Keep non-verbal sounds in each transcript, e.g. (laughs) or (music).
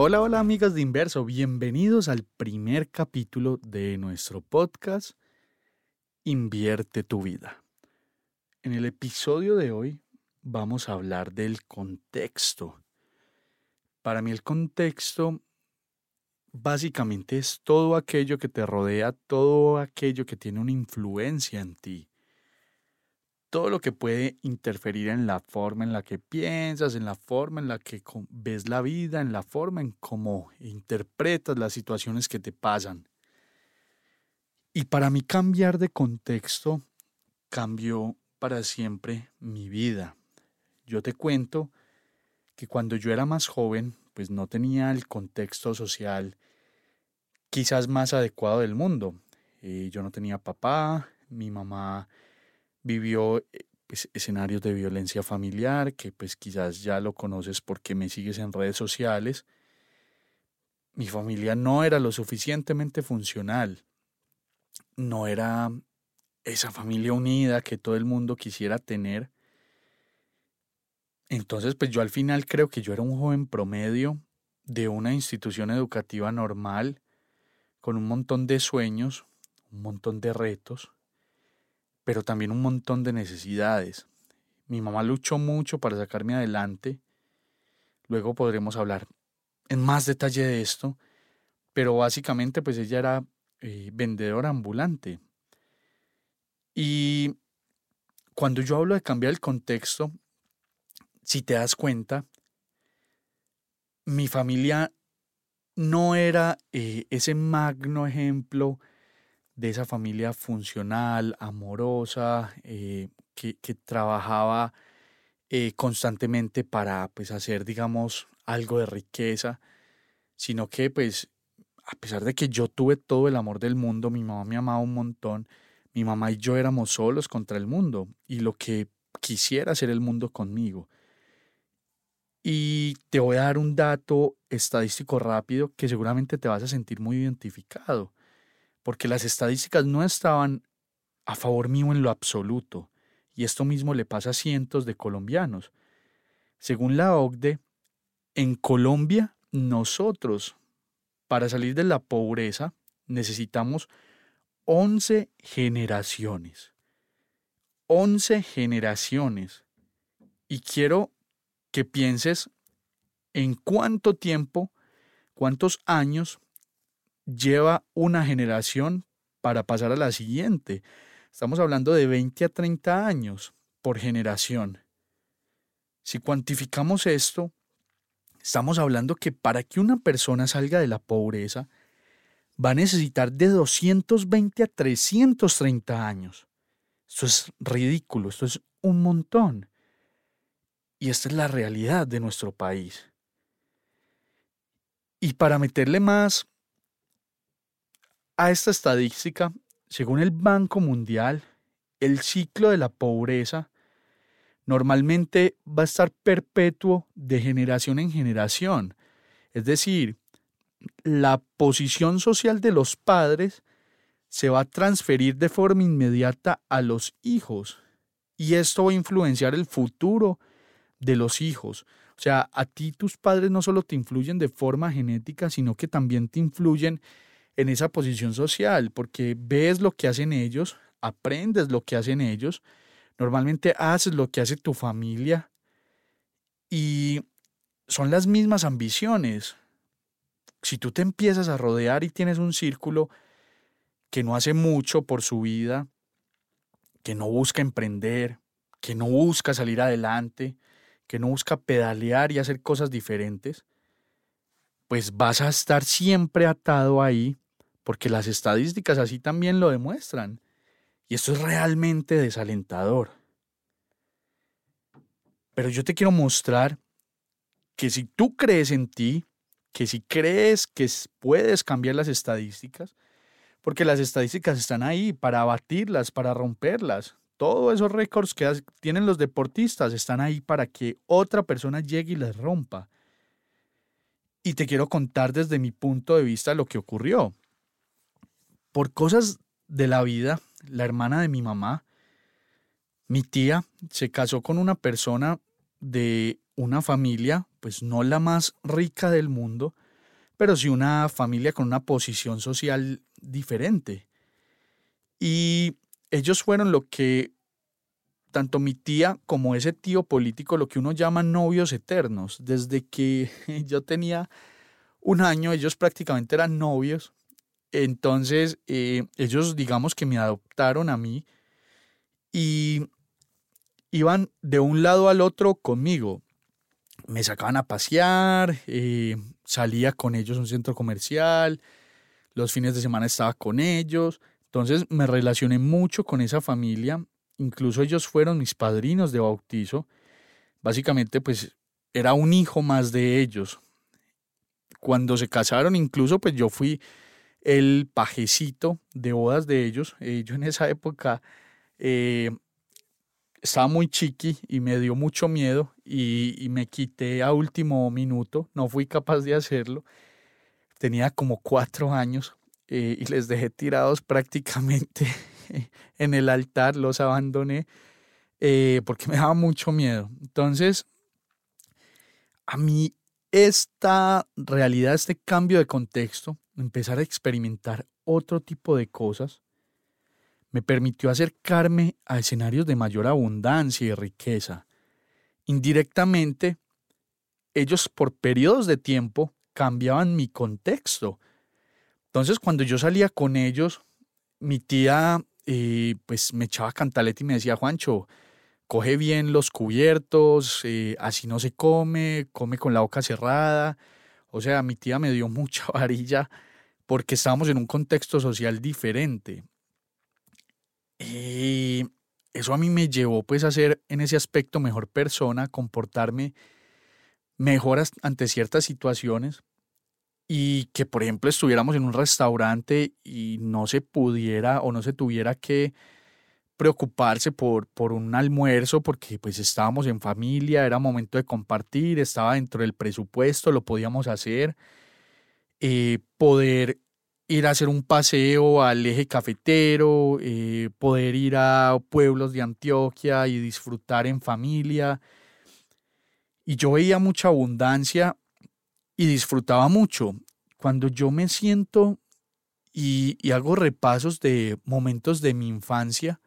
Hola, hola amigas de Inverso, bienvenidos al primer capítulo de nuestro podcast Invierte tu vida. En el episodio de hoy vamos a hablar del contexto. Para mí el contexto básicamente es todo aquello que te rodea, todo aquello que tiene una influencia en ti todo lo que puede interferir en la forma en la que piensas, en la forma en la que ves la vida, en la forma en cómo interpretas las situaciones que te pasan. Y para mí cambiar de contexto cambió para siempre mi vida. Yo te cuento que cuando yo era más joven, pues no tenía el contexto social quizás más adecuado del mundo. Eh, yo no tenía papá, mi mamá vivió eh, pues, escenarios de violencia familiar, que pues quizás ya lo conoces porque me sigues en redes sociales. Mi familia no era lo suficientemente funcional, no era esa familia unida que todo el mundo quisiera tener. Entonces, pues yo al final creo que yo era un joven promedio de una institución educativa normal, con un montón de sueños, un montón de retos, pero también un montón de necesidades. Mi mamá luchó mucho para sacarme adelante. Luego podremos hablar en más detalle de esto, pero básicamente pues ella era eh, vendedora ambulante. Y cuando yo hablo de cambiar el contexto, si te das cuenta, mi familia no era eh, ese magno ejemplo de esa familia funcional, amorosa, eh, que, trabajaba eh, constantemente para pues, hacer, digamos, algo de riqueza, sino que pues a pesar de que yo tuve todo el amor del mundo, mi mamá me amaba un montón, mi mamá y yo éramos solos contra el mundo y lo que quisiera hacer el mundo conmigo. Y te voy a dar un dato estadístico rápido que seguramente te vas a sentir muy identificado porque las estadísticas no estaban a favor mío en lo absoluto, y esto mismo le pasa a cientos de colombianos. Según la OCDE, en Colombia nosotros, para salir de la pobreza, necesitamos 11 generaciones. 11 generaciones. Y quiero que pienses en cuánto tiempo, cuántos años lleva una generación para pasar a la siguiente. Estamos hablando de 20 a 30 años por generación. Si cuantificamos esto, estamos hablando que para que una persona salga de la pobreza, va a necesitar de 220 a 330 años. Esto es ridículo, esto es un montón. Y esta es la realidad de nuestro país. Y para meterle más a esta estadística, según el Banco Mundial, el ciclo de la pobreza normalmente va a estar perpetuo de generación en generación. Es decir, la posición social de los padres se va a transferir de forma inmediata a los hijos. Y esto va a influenciar el futuro de los hijos. O sea, a ti tus padres no solo te influyen de forma genética, sino que también te influyen en esa posición social, porque ves lo que hacen ellos, aprendes lo que hacen ellos, Normalmente haces lo que hace tu familia y son las mismas ambiciones. Si tú te empiezas a rodear y tienes un círculo que no hace mucho por su vida, que no busca emprender, que no busca salir adelante, que no busca pedalear y hacer cosas diferentes, pues vas a estar siempre atado ahí, porque las estadísticas así también lo demuestran. Y esto es realmente desalentador. Pero yo te quiero mostrar que si tú crees en ti, que si crees que puedes cambiar las estadísticas, porque las estadísticas están ahí para abatirlas, para romperlas. Todos esos récords que tienen los deportistas están ahí para que otra persona llegue y les rompa. Y te quiero contar desde mi punto de vista lo que ocurrió. Por cosas de la vida, la hermana de mi mamá, mi tía, se casó con una persona de una familia, pues no la más rica del mundo, pero sí una familia con una posición social diferente. Y ellos fueron lo que tanto mi tía como ese tío político, lo que uno llama novios eternos. Desde que (laughs) yo tenía un año, ellos prácticamente eran novios. Entonces, eh, ellos digamos que me adoptaron a mí y iban de un lado al otro conmigo. Me sacaban a pasear, eh, salía con ellos a un centro comercial, los fines de semana estaba con ellos. Entonces me relacioné mucho con esa familia. Incluso ellos fueron mis padrinos de bautizo. Básicamente, pues era un hijo más de ellos. Cuando se casaron, incluso, pues yo fui el pajecito de bodas de ellos. Eh, yo en esa época eh, estaba muy chiqui y me dio mucho miedo y, me quité a último minuto. No fui capaz de hacerlo tenía como cuatro años eh, y les dejé tirados (laughs) prácticamente en el altar, los abandoné eh, porque me daba mucho miedo. Entonces, a mí esta realidad, este cambio de contexto, empezar a experimentar otro tipo de cosas, me permitió acercarme a escenarios de mayor abundancia y riqueza. Indirectamente, ellos por periodos de tiempo cambiaban mi contexto. Entonces, cuando yo salía con ellos, mi tía eh, pues me echaba cantaleta y me decía, Juancho, coge bien los cubiertos, eh, así no se come, come con la boca cerrada. O sea, mi tía me dio (laughs) mucha varilla porque estábamos en un contexto social diferente. Y eso a mí me llevó pues a ser en ese aspecto mejor persona, comportarme mejor ante ciertas situaciones y que, por ejemplo, estuviéramos en un restaurante y no se pudiera o no se tuviera que preocuparse por, por un almuerzo porque pues estábamos en familia, era momento de compartir, estaba dentro del presupuesto, lo podíamos hacer, eh, poder ir a hacer un paseo al eje cafetero, eh, poder ir a pueblos de Antioquia y disfrutar en familia. Y yo veía mucha abundancia y disfrutaba mucho. Cuando yo me siento y, hago repasos de momentos de mi infancia,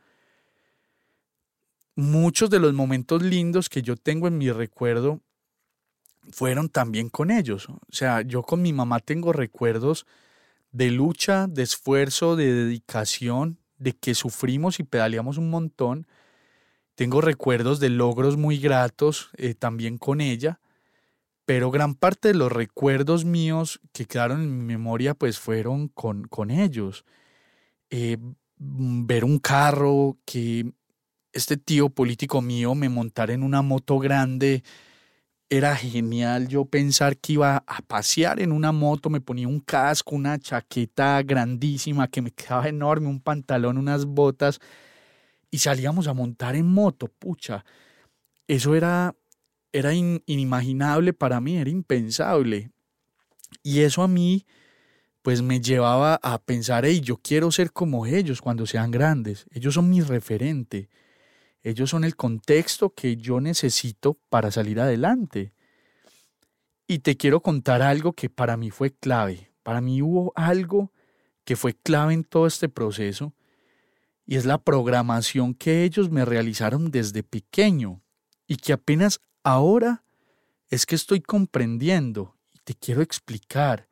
muchos de los momentos lindos que yo tengo en mi recuerdo fueron también con ellos. O sea, yo con mi mamá tengo recuerdos de lucha, de esfuerzo, de dedicación, de que sufrimos y pedaleamos un montón. Tengo recuerdos de logros muy gratos eh, también con ella pero gran parte de los recuerdos míos que quedaron en mi memoria pues fueron con, con ellos. Eh, mm, ver un carro, que este tío político mío me montara en una moto grande, era genial yo pensar que iba a pasear en una moto, me ponía un casco, una chaqueta grandísima que me quedaba enorme, un pantalón, unas botas y salíamos a montar en moto, pucha. Eso era era inimaginable para mí, era impensable. Y eso a mí, pues me llevaba a pensar, hey, yo quiero ser como ellos cuando sean grandes. Ellos son mi referente. Ellos son el contexto que yo necesito para salir adelante. Y te quiero contar algo que para mí fue clave. Para mí hubo algo que fue clave en todo este proceso. Y es la programación que ellos me realizaron desde pequeño y que apenas ahora es que estoy comprendiendo y te quiero explicar.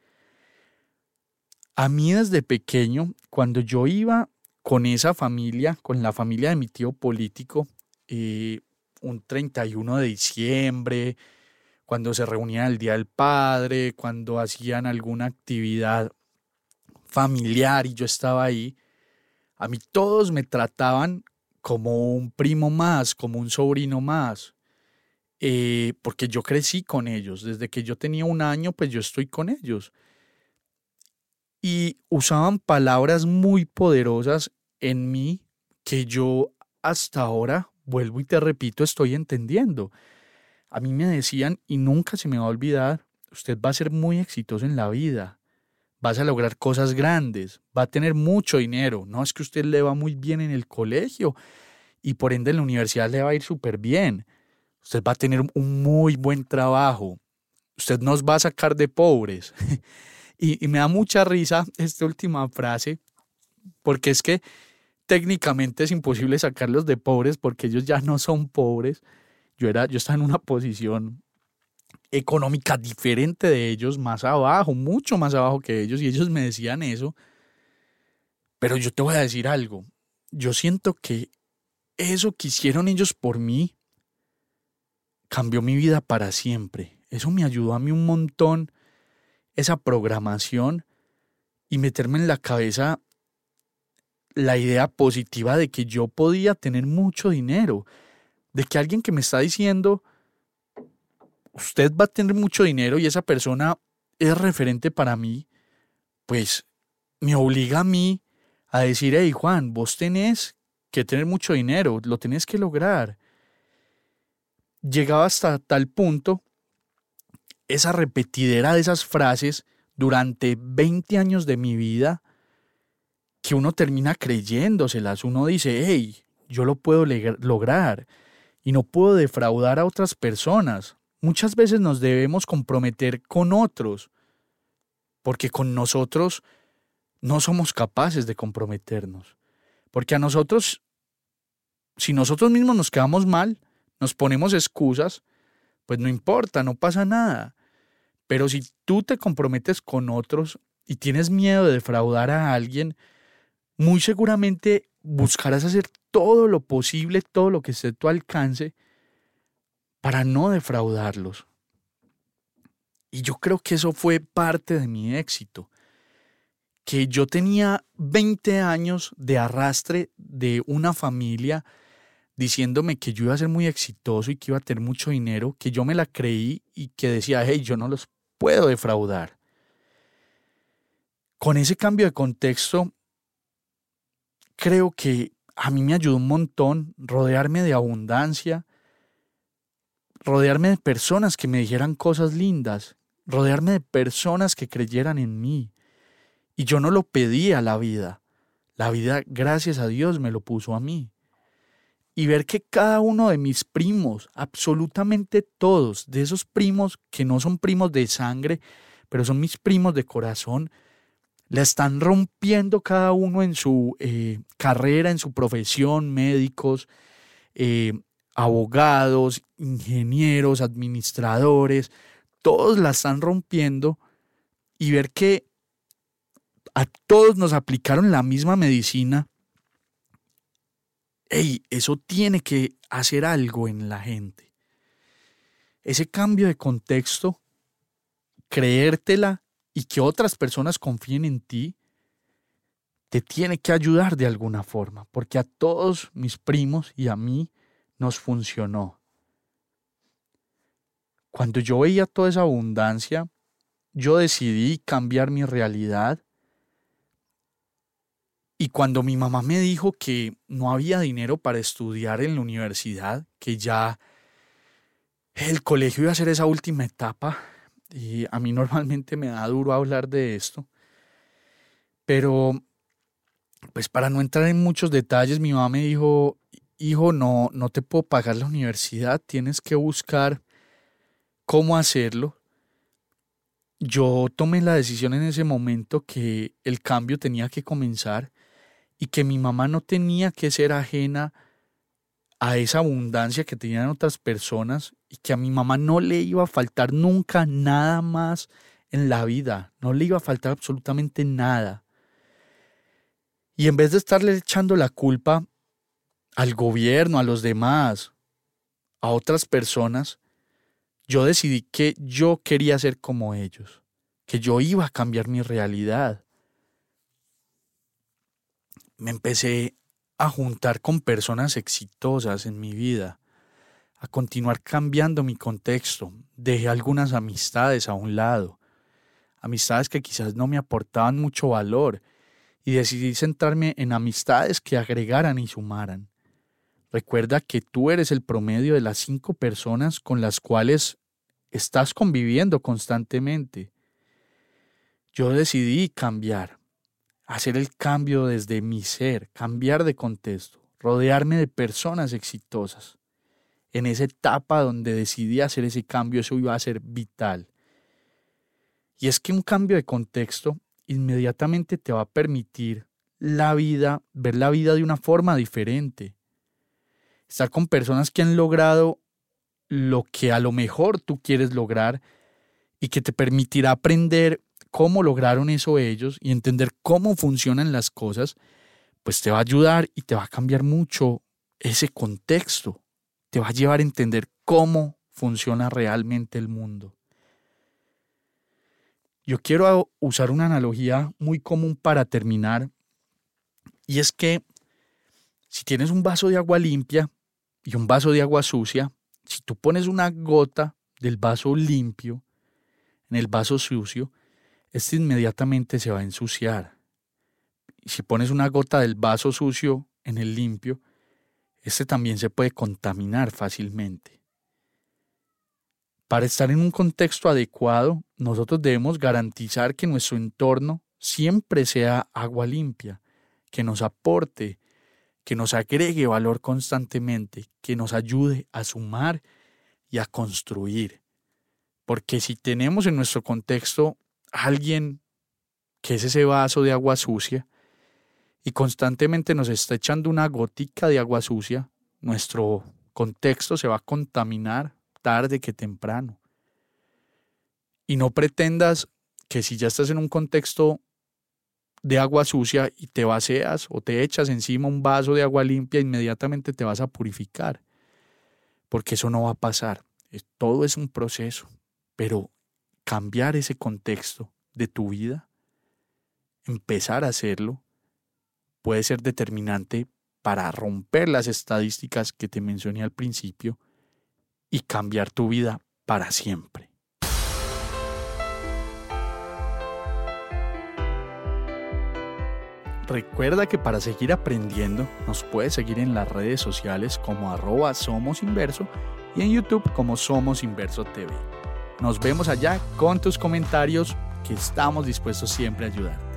A mí desde pequeño, cuando yo iba con esa familia, con la familia de mi tío político, eh, un 31 de diciembre, cuando se reunían el Día del Padre, cuando hacían alguna actividad familiar y yo estaba ahí, a mí todos me trataban como un primo más, como un sobrino más, eh, porque yo crecí con ellos. Desde que yo tenía un año, pues yo estoy con ellos. Y usaban palabras muy poderosas en mí que yo hasta ahora, vuelvo y te repito, estoy entendiendo. A mí me decían, y nunca se me va a olvidar, usted va a ser muy exitoso en la vida, vas a lograr cosas grandes, va a tener mucho dinero, no es que usted le va muy bien en el colegio y por ende en la universidad le va a ir súper bien, usted va a tener un muy buen trabajo, usted nos va a sacar de pobres. (laughs) y, y me da mucha risa esta última frase, porque es que técnicamente es imposible sacarlos de pobres porque ellos ya no son pobres. Yo, era, yo estaba en una posición económica diferente de ellos, más abajo, mucho más abajo que ellos, y ellos me decían eso. Pero yo te voy a decir algo, yo siento que eso que hicieron ellos por mí cambió mi vida para siempre. Eso me ayudó a mí un montón, esa programación y meterme en la cabeza la idea positiva de que yo podía tener mucho dinero, de que alguien que me está diciendo, usted va a tener mucho dinero y esa persona es referente para mí, pues me obliga a mí a decir, hey Juan, vos tenés que tener mucho dinero, lo tenés que lograr. Llegaba hasta tal punto esa repetidera de esas frases durante 20 años de mi vida que uno termina creyéndoselas. Uno dice, hey, yo lo puedo lograr y no puedo defraudar a otras personas. Muchas veces nos debemos comprometer con otros, porque con nosotros no somos capaces de comprometernos. Porque a nosotros, si nosotros mismos nos quedamos mal, nos ponemos excusas, pues no importa, no pasa nada. Pero si tú te comprometes con otros y tienes miedo de defraudar a alguien, muy seguramente buscarás hacer todo lo posible, todo lo que esté a tu alcance para no defraudarlos. Y yo creo que eso fue parte de mi éxito, que yo tenía 20 años de arrastre de una familia diciéndome que yo iba a ser muy exitoso y que iba a tener mucho dinero, que yo me la creí y que decía, hey, yo no los puedo defraudar. Con ese cambio de contexto, creo que a mí me ayudó un montón rodearme de abundancia, rodearme de personas que me dijeran cosas lindas, rodearme de personas que creyeran en mí. Y yo no lo pedí a la vida. La vida, gracias a Dios, me lo puso a mí. Y ver que cada uno de mis primos, absolutamente todos, de esos primos que no son primos de sangre, pero son mis primos de corazón, la están rompiendo cada uno en su eh, carrera, en su profesión, médicos, eh, abogados, ingenieros, administradores, todos la están rompiendo y ver que a todos nos aplicaron la misma medicina, hey, eso tiene que hacer algo en la gente. Ese cambio de contexto, creértela y que otras personas confíen en ti, te tiene que ayudar de alguna forma, porque a todos mis primos y a mí nos funcionó. Cuando yo veía toda esa abundancia, yo decidí cambiar mi realidad. Y cuando mi mamá me dijo que no había dinero para estudiar en la universidad, que ya el colegio iba a ser esa última etapa, y a mí (laughs) normalmente me da duro hablar de esto. Pero, pues para no entrar en muchos detalles, mi mamá me dijo, hijo, no, no te puedo pagar la universidad, tienes que buscar cómo hacerlo. Yo tomé la decisión en ese momento que el cambio tenía que comenzar y que mi mamá no tenía que ser ajena a esa abundancia que tenían otras personas y que a mi mamá no le iba a faltar nunca nada más en la vida, no le iba a faltar absolutamente nada. Y en vez de estarle echando la culpa al gobierno, a los demás, a otras personas, yo decidí que yo quería ser como ellos, que yo iba a cambiar mi realidad. Me empecé a juntar con personas exitosas en mi vida, a continuar cambiando mi contexto. Dejé algunas amistades a un lado, amistades que quizás no me aportaban mucho valor, y decidí centrarme en amistades que agregaran y sumaran. Recuerda que tú eres el promedio de las cinco personas con las cuales estás conviviendo constantemente. Yo decidí cambiar hacer el cambio desde mi ser, cambiar de contexto, rodearme de personas exitosas. En esa etapa donde decidí hacer ese cambio, eso iba a ser vital. Y es que un cambio de contexto inmediatamente te va a permitir la vida, ver la vida de una forma diferente. Estar con personas que han logrado lo que a lo mejor tú quieres lograr y que te permitirá aprender cómo lograron eso ellos y entender cómo funcionan las cosas, pues te va a ayudar y te va a cambiar mucho ese contexto. Te va a llevar a entender cómo funciona realmente el mundo. Yo quiero usar una analogía muy común para terminar y es que si tienes un vaso de agua limpia y un vaso de agua sucia, si tú pones una gota del vaso limpio en el vaso sucio, este inmediatamente se va a ensuciar. Si pones una gota del vaso sucio en el limpio, este también se puede contaminar fácilmente. Para estar en un contexto adecuado, nosotros debemos garantizar que nuestro entorno siempre sea agua limpia, que nos aporte, que nos agregue valor constantemente, que nos ayude a sumar y a construir. Porque si tenemos en nuestro contexto alguien que es ese vaso de agua sucia y constantemente nos está echando una gotica de agua sucia, nuestro contexto se va a contaminar tarde que temprano. Y no pretendas que si ya estás en un contexto de agua sucia y te vacías o te echas encima un vaso de agua limpia, inmediatamente te vas a purificar. Porque eso no va a pasar. Todo es un proceso. Pero cambiar ese contexto de tu vida, empezar a hacerlo, puede ser determinante para romper las estadísticas que te mencioné al principio y cambiar tu vida para siempre. Recuerda que para seguir aprendiendo nos puedes seguir en las redes sociales como arroba Somos Inverso y en YouTube como Somos Inverso TV. Nos vemos allá con tus comentarios que estamos dispuestos siempre a ayudar.